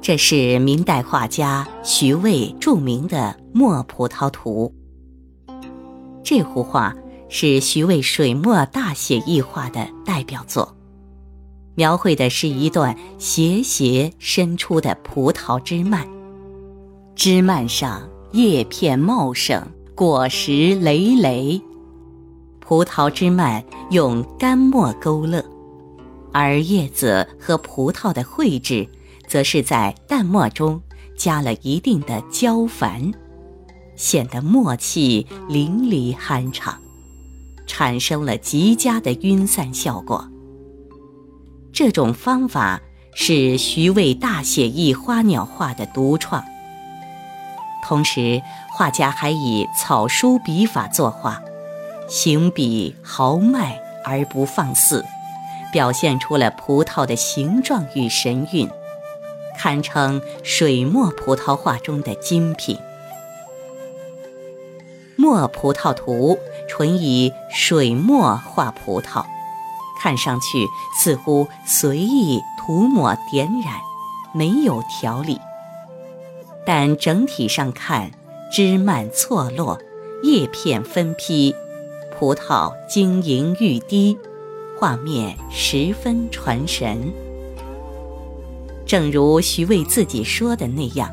这是明代画家徐渭著名的《墨葡萄图》。这幅画是徐渭水墨大写意画的代表作，描绘的是一段斜斜伸出的葡萄枝蔓，枝蔓上叶片茂盛，果实累累。葡萄枝蔓用干墨勾勒，而叶子和葡萄的绘制。则是在淡墨中加了一定的焦繁，显得墨气淋漓酣畅，产生了极佳的晕散效果。这种方法是徐渭大写意花鸟画的独创。同时，画家还以草书笔法作画，行笔豪迈而不放肆，表现出了葡萄的形状与神韵。堪称水墨葡萄画中的精品。《墨葡萄图》纯以水墨画葡萄，看上去似乎随意涂抹点染，没有条理。但整体上看，枝蔓错落，叶片分批，葡萄晶莹欲滴，画面十分传神。正如徐渭自己说的那样，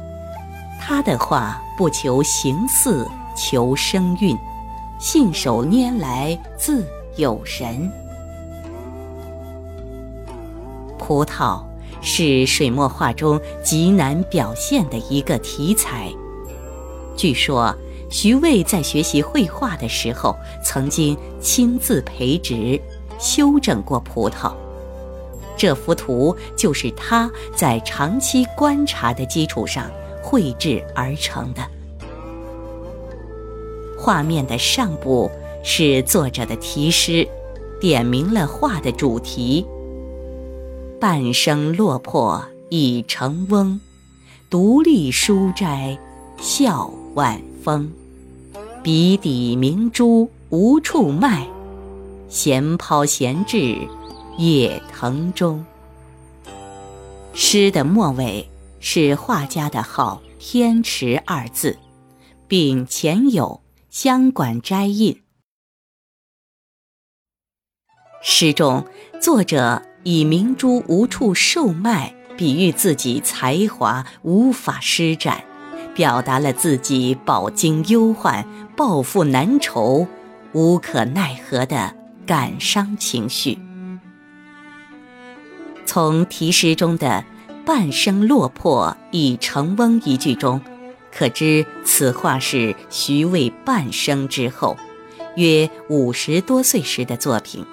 他的画不求形似，求声韵，信手拈来自有神。葡萄是水墨画中极难表现的一个题材。据说，徐渭在学习绘画的时候，曾经亲自培植、修整过葡萄。这幅图就是他在长期观察的基础上绘制而成的。画面的上部是作者的题诗，点明了画的主题：“半生落魄已成翁，独立书斋笑晚风。笔底明珠无处卖，闲抛闲掷。”野藤中。诗的末尾是画家的号“天池”二字，并前有香馆斋印。诗中，作者以明珠无处售卖，比喻自己才华无法施展，表达了自己饱经忧患、抱负难酬、无可奈何的感伤情绪。从题诗中的“半生落魄已成翁”一句中，可知此画是徐渭半生之后，约五十多岁时的作品。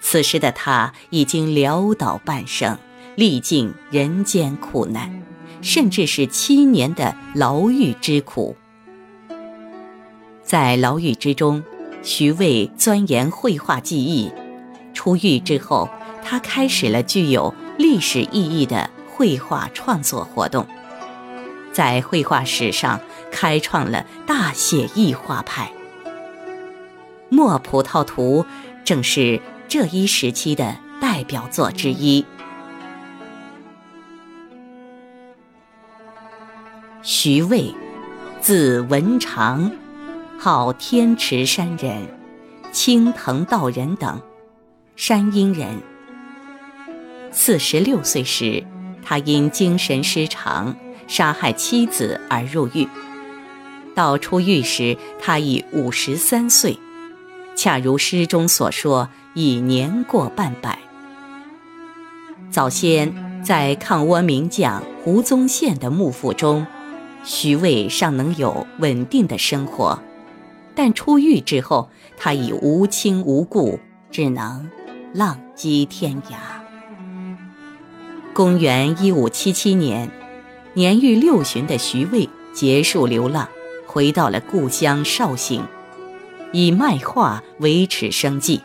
此时的他已经潦倒半生，历尽人间苦难，甚至是七年的牢狱之苦。在牢狱之中，徐渭钻研绘画技艺，出狱之后。他开始了具有历史意义的绘画创作活动，在绘画史上开创了大写意画派。《墨葡萄图》正是这一时期的代表作之一。徐渭，字文长，号天池山人，青藤道人等，山阴人。四十六岁时，他因精神失常，杀害妻子而入狱。到出狱时，他已五十三岁，恰如诗中所说，已年过半百。早先在抗倭名将胡宗宪的幕府中，徐渭尚能有稳定的生活，但出狱之后，他已无亲无故，只能浪迹天涯。公元一五七七年，年逾六旬的徐渭结束流浪，回到了故乡绍兴，以卖画维持生计。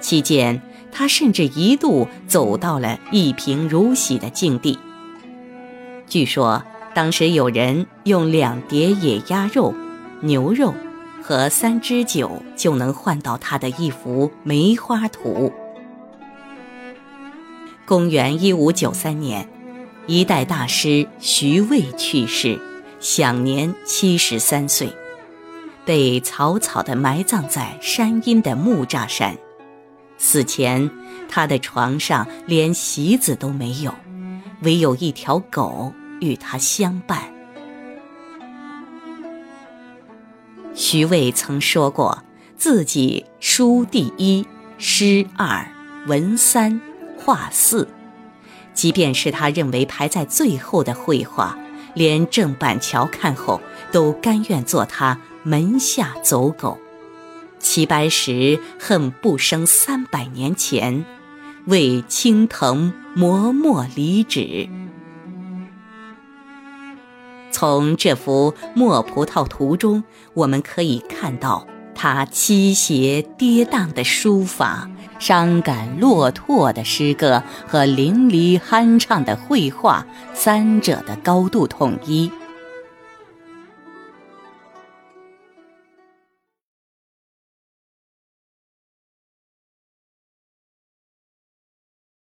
期间，他甚至一度走到了一贫如洗的境地。据说，当时有人用两碟野鸭肉、牛肉和三支酒，就能换到他的一幅梅花图。公元一五九三年，一代大师徐渭去世，享年七十三岁，被草草地埋葬在山阴的木栅山。死前，他的床上连席子都没有，唯有一条狗与他相伴。徐渭曾说过，自己书第一，诗二，文三。画四，即便是他认为排在最后的绘画，连郑板桥看后都甘愿做他门下走狗。齐白石恨不生三百年前，为青藤磨墨离纸。从这幅《墨葡萄图》中，我们可以看到他七斜跌宕的书法。伤感落拓的诗歌和淋漓酣畅的绘画，三者的高度统一。